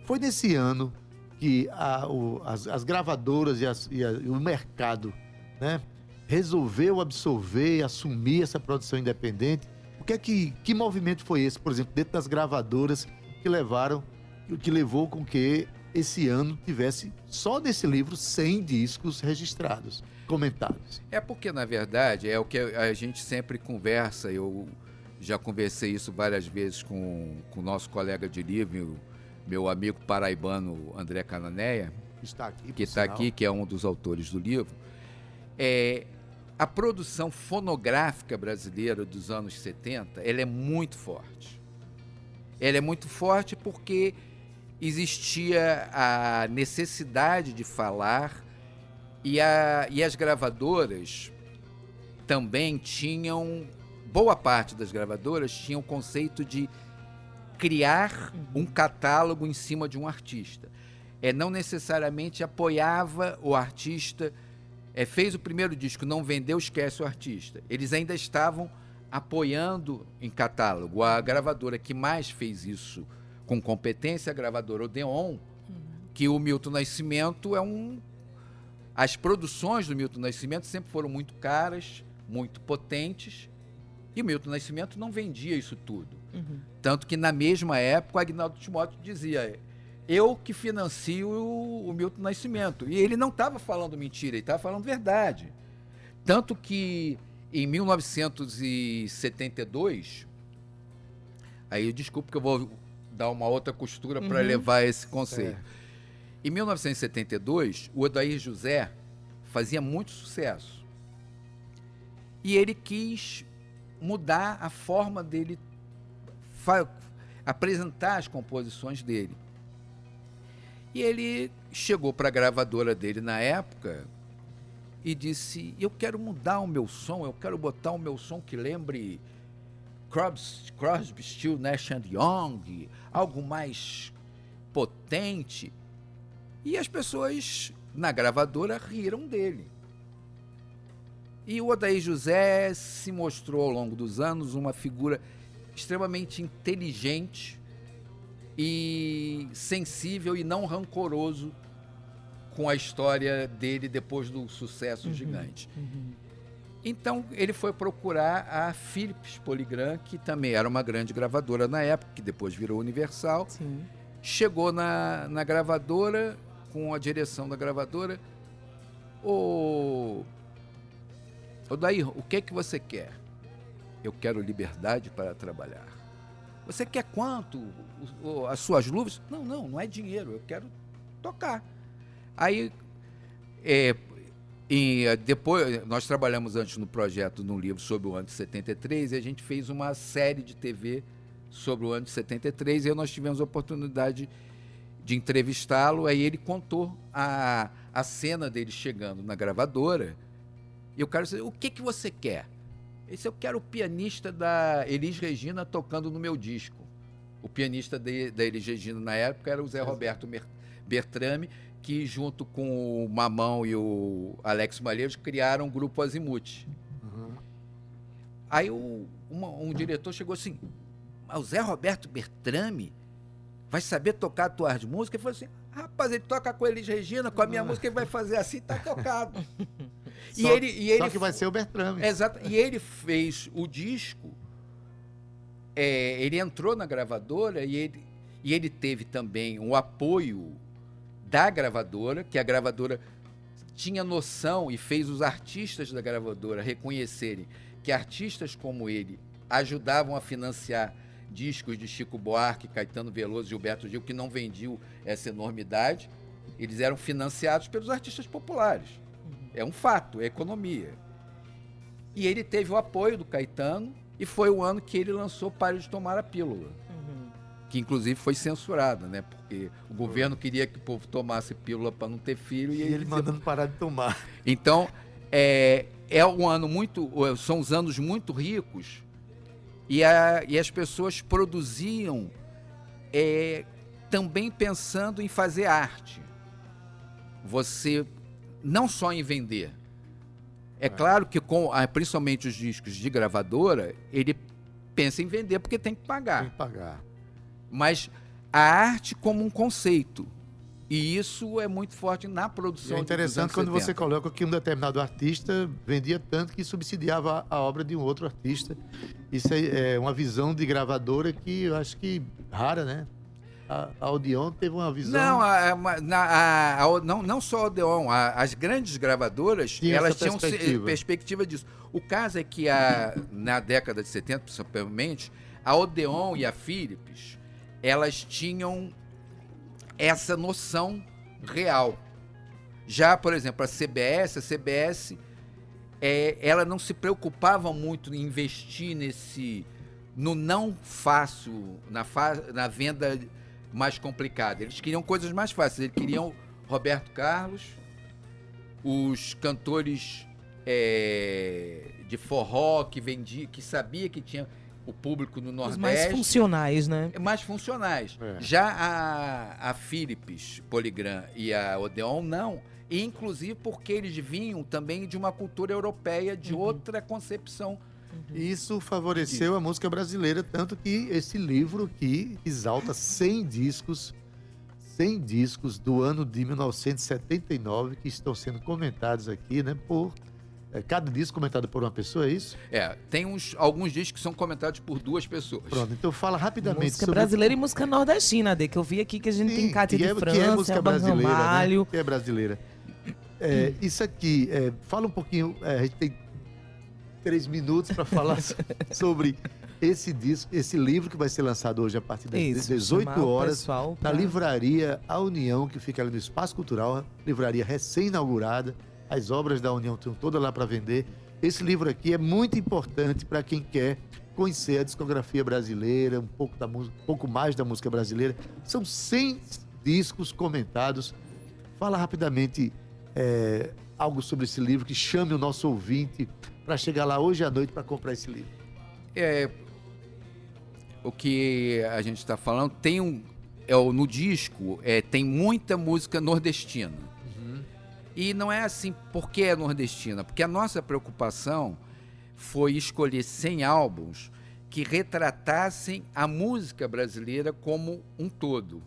Foi nesse ano que a- o- as, as gravadoras e, as- e a- e o mercado né, resolveu absorver assumir essa produção independente. O que é que, que movimento foi esse, por exemplo, dentro das gravadoras que levaram, que levou com que esse ano tivesse só desse livro 100 discos registrados, comentados? É porque, na verdade, é o que a gente sempre conversa. Eu já conversei isso várias vezes com o nosso colega de livro, meu amigo paraibano André Cananéia, Está aqui, que está aqui, que é um dos autores do livro. É, a produção fonográfica brasileira dos anos 70 ela é muito forte. Ela é muito forte porque existia a necessidade de falar e, a- e as gravadoras também tinham boa parte das gravadoras tinham o conceito de criar um catálogo em cima de um artista. É não necessariamente apoiava o artista, é, fez o primeiro disco, não vendeu, esquece o artista. Eles ainda estavam apoiando em catálogo. A gravadora que mais fez isso com competência, a gravadora Odeon, que o Milton Nascimento é um as produções do Milton Nascimento sempre foram muito caras, muito potentes, e o Milton Nascimento não vendia isso tudo. Uhum. Tanto que na mesma época o Agnaldo Timóteo dizia: eu que financio o, o Milton Nascimento. E ele não estava falando mentira, ele estava falando verdade. Tanto que em 1972, aí desculpa que eu vou dar uma outra costura para Uhum. levar esse conceito. Em 1972, o Odair José fazia muito sucesso. E ele quis mudar a forma dele apresentar as composições dele. E ele chegou para a gravadora dele na época e disse: Eu quero mudar o meu som, eu quero botar o meu som que lembre Crosby, Crosby Still, Nash and Young, algo mais potente. E as pessoas na gravadora riram dele. E o Odair José se mostrou ao longo dos anos uma figura extremamente inteligente e sensível e não rancoroso com a história dele depois do sucesso gigante. Então ele foi procurar a Philips Polygram, que também era uma grande gravadora na época, que depois virou Universal. Sim. Chegou na, na gravadora, com a direção da gravadora. Ô, ô Daí, o que que você quer? Eu quero liberdade para trabalhar. Você quer quanto? As suas luvas? Não, não, não é dinheiro. Eu quero tocar. Aí, é, e eh, depois, nós trabalhamos antes no projeto, num livro sobre o ano de 73, e a gente fez uma série de TV sobre o ano de 73, e aí nós tivemos a oportunidade de entrevistá-lo, aí ele contou a, a cena dele chegando na gravadora, e eu quero saber, o que, que você quer? Ele disse, eu quero o pianista da Elis Regina tocando no meu disco. O pianista de- da Elis Regina na época era o Zé Roberto Bertrame, que junto com o Mamão e o Alex Malheiros criaram o grupo Azimuth. Aí o- uma- um diretor chegou assim, "Mas o Zé Roberto Bertrame vai saber tocar tuas músicas? Ele falou assim, rapaz, ele toca com a Elis Regina, com a minha música ele vai fazer assim, tá tocado. <laughs> e Só- ele, e Só ele que vai ser o Bertrame. Exato. E ele fez o disco. é, ele entrou na gravadora e ele, e ele teve também o apoio da gravadora, que a gravadora tinha noção e fez os artistas da gravadora reconhecerem que artistas como ele ajudavam a financiar discos de Chico Buarque, Caetano Veloso, Gilberto Gil, que não vendiam essa enormidade. Eles eram financiados pelos artistas populares. É um fato, é economia. E ele teve o apoio do Caetano e foi o ano que ele lançou Pare de Tomar a Pílula, Uhum. Que inclusive foi censurada, né? Porque o governo queria que o povo tomasse pílula para não ter filho e, E ele mandando parar de tomar. Então, é, é um ano muito. São os anos muito ricos e, a- e as pessoas produziam é, também pensando em fazer arte. Você não só em vender. É, claro que com ah, principalmente os discos de gravadora, ele pensa em vender porque tem que pagar Tem que pagar. Mas a arte como um conceito. E isso é muito forte na E produção é dos interessante quando você 70. coloca que um determinado artista vendia tanto que subsidiava a obra de um outro artista. Isso é é uma visão de gravadora que eu acho que rara, né? A, a Odeon teve uma visão. Não, a- a- não, não só a Odeon, as grandes gravadoras, Tinha elas tinham se- perspectiva. perspectiva disso. O caso é que a, na década de 70, principalmente, a Odeon e a Philips, elas tinham essa noção real. Já, por exemplo, a CBS, a CBS, é, ela não se preocupava muito em investir nesse no não fácil, na, fa- na venda mais complicada. Eles queriam coisas mais fáceis. Eles queriam Roberto Carlos, os cantores é, de forró que vendia, que sabia que tinha o público no Os Nordeste. mais funcionais, né? mais funcionais. É. Já a, a Philips, Poligram e a Odeon, não. E, inclusive porque eles vinham também de uma cultura europeia, de outra concepção. Isso favoreceu a música brasileira, tanto que esse livro aqui exalta 100 discos, 100 discos do ano de 1979 que estão sendo comentados aqui, né? Por é, cada disco comentado por uma pessoa, é isso? É, tem uns, alguns discos que são comentados por duas pessoas. Pronto, então fala rapidamente Música sobre brasileira e música nordestina, de que eu vi aqui que a gente tem Sim, Cátia que de é, que França, é música brasileira, Ramalho. né? Que é brasileira. É, isso aqui, é, fala um pouquinho, é, a gente tem três minutos para falar so- <laughs> sobre esse disco, esse livro que vai ser lançado hoje a partir das Isso, 18 chamar o horas pessoal na pra- livraria A União, que fica ali no Espaço Cultural, livraria recém-inaugurada. As obras da União estão todas lá para vender. Esse livro aqui é muito importante para quem quer conhecer a discografia brasileira, um pouco, da um pouco mais da música brasileira. São 100 discos comentados. Fala rapidamente é, algo sobre esse livro que chame o nosso ouvinte para chegar lá hoje à noite para comprar esse livro. É, o que a gente está falando tem um é, no disco é, tem muita música nordestina e não é assim porque é nordestina porque a nossa preocupação foi escolher 100 álbuns que retratassem a música brasileira como um todo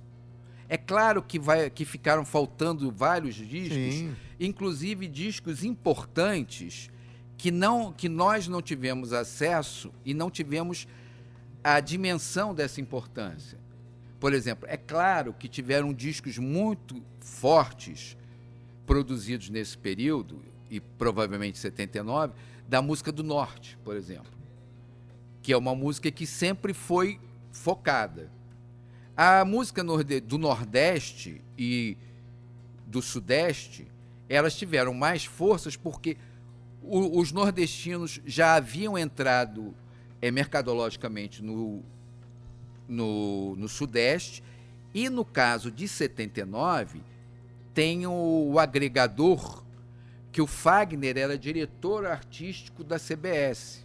é claro que vai que ficaram faltando vários discos Sim. inclusive discos importantes que não que nós não tivemos acesso e não tivemos a dimensão dessa importância. Por exemplo, é claro que tiveram discos muito fortes produzidos nesse período e provavelmente 79 da música do norte, por exemplo, que é uma música que sempre foi focada. A música do Nordeste e do Sudeste, elas tiveram mais forças porque os nordestinos já haviam entrado é, mercadologicamente no, no, no Sudeste e no caso de 79 tem o, agregador que o Fagner era diretor artístico da CBS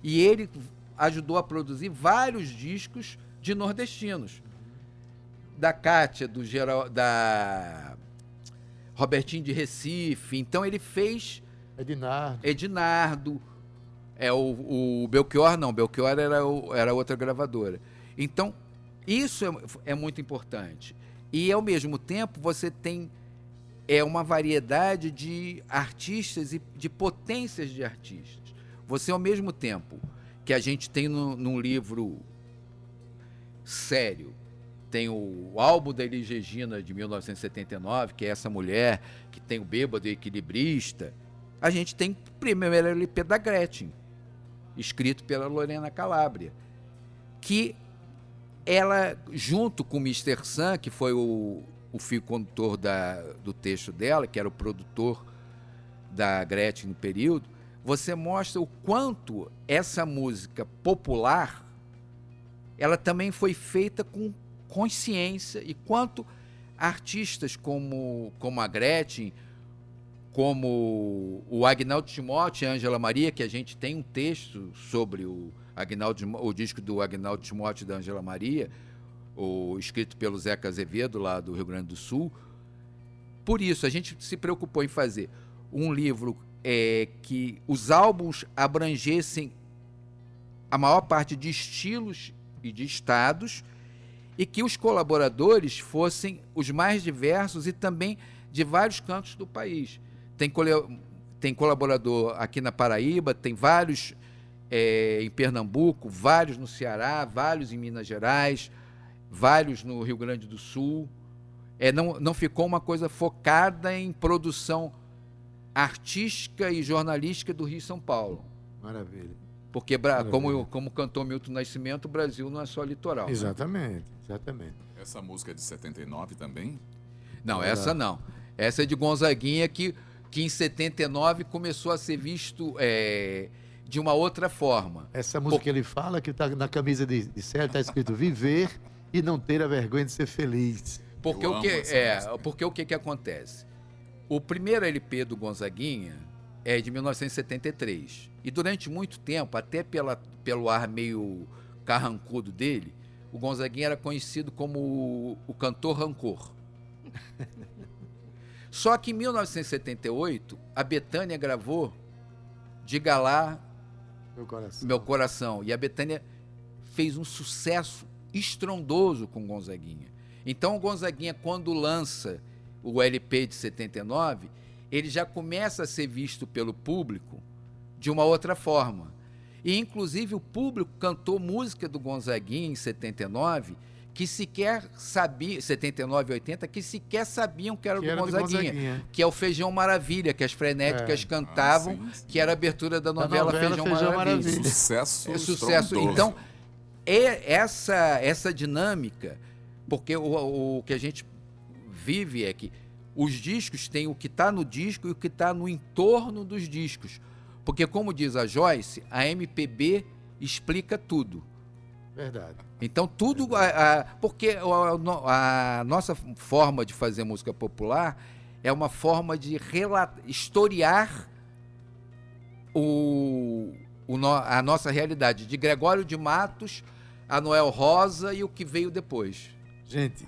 e ele ajudou a produzir vários discos de nordestinos da Cátia, do geral, da Robertinho de Recife. Então ele fez Ednardo. Ednardo, é o, o Belchior não, Belchior era, o- era outra gravadora. Então isso é, é muito importante. E ao mesmo tempo você tem é uma variedade de artistas e de potências de artistas. Você ao mesmo tempo que a gente tem no, num livro sério tem o, álbum da Elis Regina de 1979, que é essa mulher que tem o bêbado e equilibrista. A gente tem o primeiro LP da Gretchen, escrito pela Lorena Calabria, que ela, junto com o Mr. Sun, que foi o, o fio condutor da, do texto dela, que era o produtor da Gretchen no período, você mostra o quanto essa música popular ela também foi feita com consciência e quanto artistas como, como a Gretchen, como o Agnaldo Timóteo e Ângela Maria, que a gente tem um texto sobre o, Agnaldo, o disco do Agnaldo Timóteo da Ângela Maria, o, escrito pelo Zeca Azevedo, lá do Rio Grande do Sul. Por isso, a gente se preocupou em fazer um livro é, que os álbuns abrangessem a maior parte de estilos e de estados e que os colaboradores fossem os mais diversos e também de vários cantos do país. Tem, tem colaborador aqui na Paraíba, tem vários eh, em Pernambuco, vários no Ceará, vários em Minas Gerais, vários no Rio Grande do Sul. É, não, não ficou uma coisa focada em produção artística e jornalística do Rio e São Paulo. Maravilha. Porque, Maravilha. como, como cantou Milton Nascimento, o Brasil não é só litoral. né? Exatamente, exatamente. Essa música é de 79 também? Não, Ah. essa não. Essa é de Gonzaguinha, que, que em 79 começou a ser visto é, de uma outra forma. Essa música que ele fala, que tá na camisa de, de Sérgio, tá escrito viver e não ter a vergonha de ser feliz. Porque Eu o que é, música. porque o que que acontece? O primeiro LP do Gonzaguinha, é de 1973. E durante muito tempo, até pela, pelo ar meio carrancudo dele, o Gonzaguinha era conhecido como o, o cantor rancor. Só que em 1978, a Betânia gravou Diga lá Meu coração. meu coração. E a Betânia fez um sucesso estrondoso com Gonzaguinha. Então o Gonzaguinha, quando lança o LP de 79, ele já começa a ser visto pelo público de uma outra forma. E inclusive o público cantou música do Gonzaguinha em 79 que sequer sabia, 79 e 80, que sequer sabiam que era, Que do, era do Gonzaguinha, Gonzaguinha. que é o Feijão Maravilha, que as frenéticas É. cantavam, Ah, sim, sim. que era a abertura da novela, novela Feijão, Feijão Maravilha. Maravilha. Sucesso. É sucesso. Então, é essa, essa dinâmica, porque o, o que a gente vive é que os discos têm o que está no disco e o que está no entorno dos discos. Porque, como diz a Joyce, a MPB explica tudo. Verdade. Então, tudo. a- a- porque a, a nossa forma de fazer música popular é uma forma de rela- historiar o, o no- a nossa realidade, de Gregório de Matos a Noel Rosa e o que veio depois. Gente,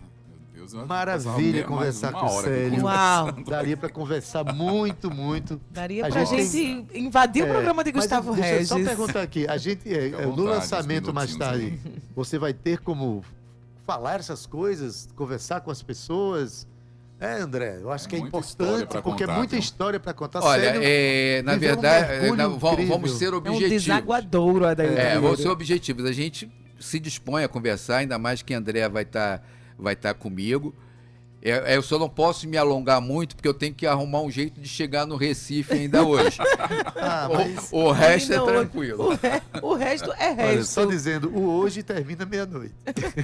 Deus, eu Maravilha conversar com o Célio. Uau! daria pra conversar muito, muito. Daria A pra gente gente, invadir o É, programa de mas Gustavo deixa Regis. eu só perguntar aqui. A gente, é, é, no vontade, lançamento uns mais tarde, você vai ter como falar essas coisas, conversar com as pessoas. É, André, eu acho É que é importante, porque é muita viu? história para contar. Olha, Célio, é, na um verdade, é, na- vamos, ser É um objetivos. desaguadouro, Adair. É, vamos ser objetivos. A gente se dispõe a conversar, ainda mais que a André vai estar vai tá comigo. É, é, eu só não posso me alongar muito, porque eu tenho que arrumar um jeito de chegar no Recife ainda hoje. <laughs> Ah, o, o resto é tranquilo. O, re- o resto é olha, resto. só dizendo, o hoje termina meia-noite.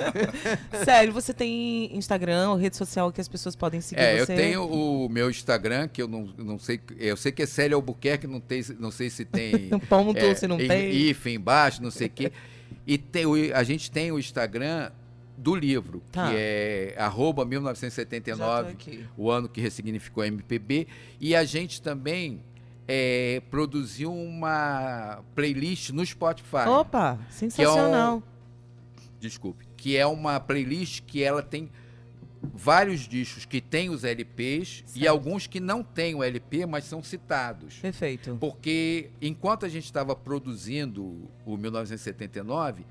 <laughs> Sério, você tem Instagram ou rede social que as pessoas podem seguir É, eu você? tenho o meu Instagram, que eu não, não sei. Eu sei que é Célio Albuquerque, não, tem, não sei se tem. <laughs> Um ponto, é, se não tem. IF embaixo, não sei o quê. E tem, a gente tem o Instagram do livro, Tá. que é arroba Já tô 1979, aqui. o ano que ressignificou a MPB. E a gente também é, produziu uma playlist no Spotify. Opa, é sensacional. Desculpe. Que é uma playlist que ela tem vários discos que tem os LPs e Certo. alguns que não têm o LP, mas são citados. Perfeito. Porque enquanto a gente estava produzindo o 1979,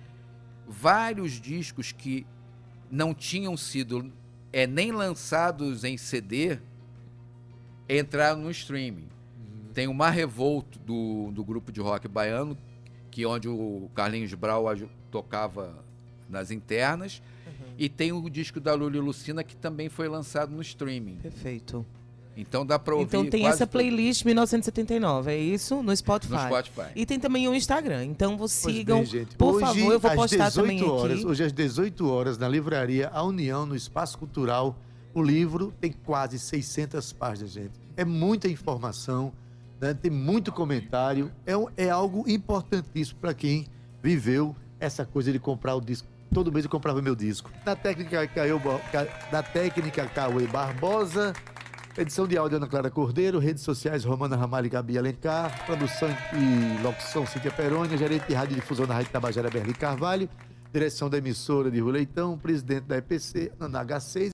vários discos que não tinham sido é, nem lançados em CD entraram no streaming. Tem o Mar Revolto do, do grupo de rock baiano, que é onde o Carlinhos Brau tocava nas internas. E tem o disco da Lula e Lucina, que também foi lançado no streaming. Perfeito. Então dá para ouvir Então tem quase essa tudo playlist 1979, é isso? No Spotify. no Spotify. E tem também o Instagram. Então vocês sigam. bem, gente. Por hoje, favor, eu vou às postar 18 também horas, aqui. Hoje às 18 horas, na livraria A União, no Espaço Cultural, o livro tem quase 600 páginas, gente. É muita informação, né? tem muito comentário. É, um- é algo importantíssimo para quem viveu essa coisa de comprar o disco. Todo mês eu comprava meu disco. Na técnica, na técnica Cauê Barbosa, edição de áudio Ana Clara Cordeiro, redes sociais Romana Ramalho e Gabi Alencar, produção e locução Cíntia Perônia, gerente de rádio difusão da Rádio Tabajara Berlim Carvalho, direção da emissora de Rua Leitão, presidente da EPC, Ana H6,